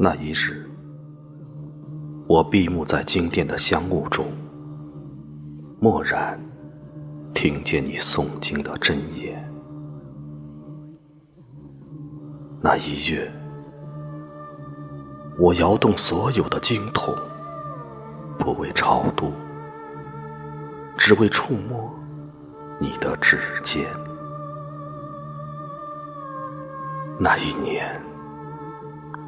那一日，我闭目在经殿的香雾中，蓦然听见你诵经的真言。那一月，我摇动所有的经筒，不为超度，只为触摸你的指尖。那一年。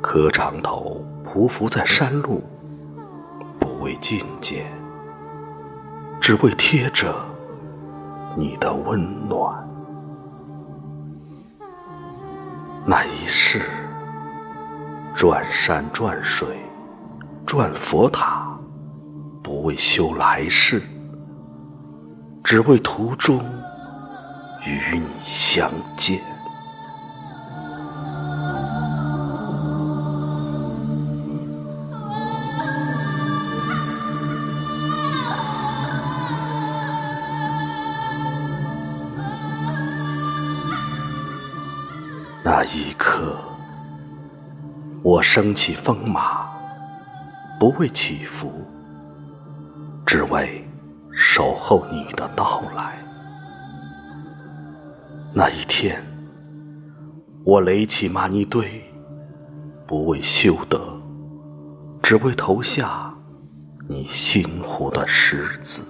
磕长头，匍匐在山路，境界，只为贴着你的温暖。那一世，转山转水，转佛塔，不为修来世，只为途中与你相见。那一刻，我升起风马，不为祈福，只为守候你的到来。那一天，我垒起玛尼堆，不为修德，只为投下你心湖的石子。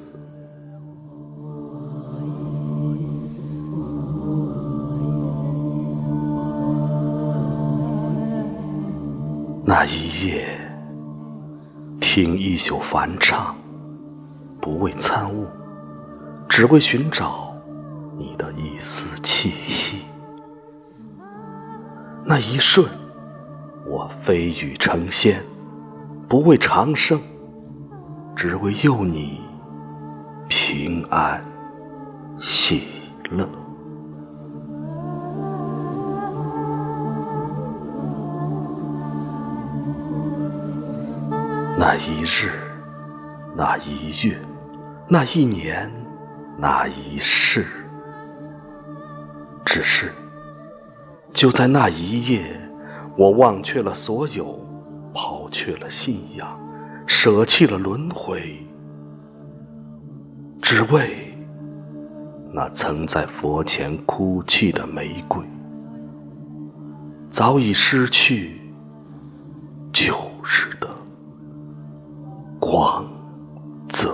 那一夜，听一宿梵唱，不为参悟，只为寻找你的一丝气息。那一瞬，我飞羽成仙，不为长生，只为佑你平安喜乐。那一日，那一月，那一年，那一世，只是就在那一夜，我忘却了所有，抛却了信仰，舍弃了轮回，只为那曾在佛前哭泣的玫瑰，早已失去就。王泽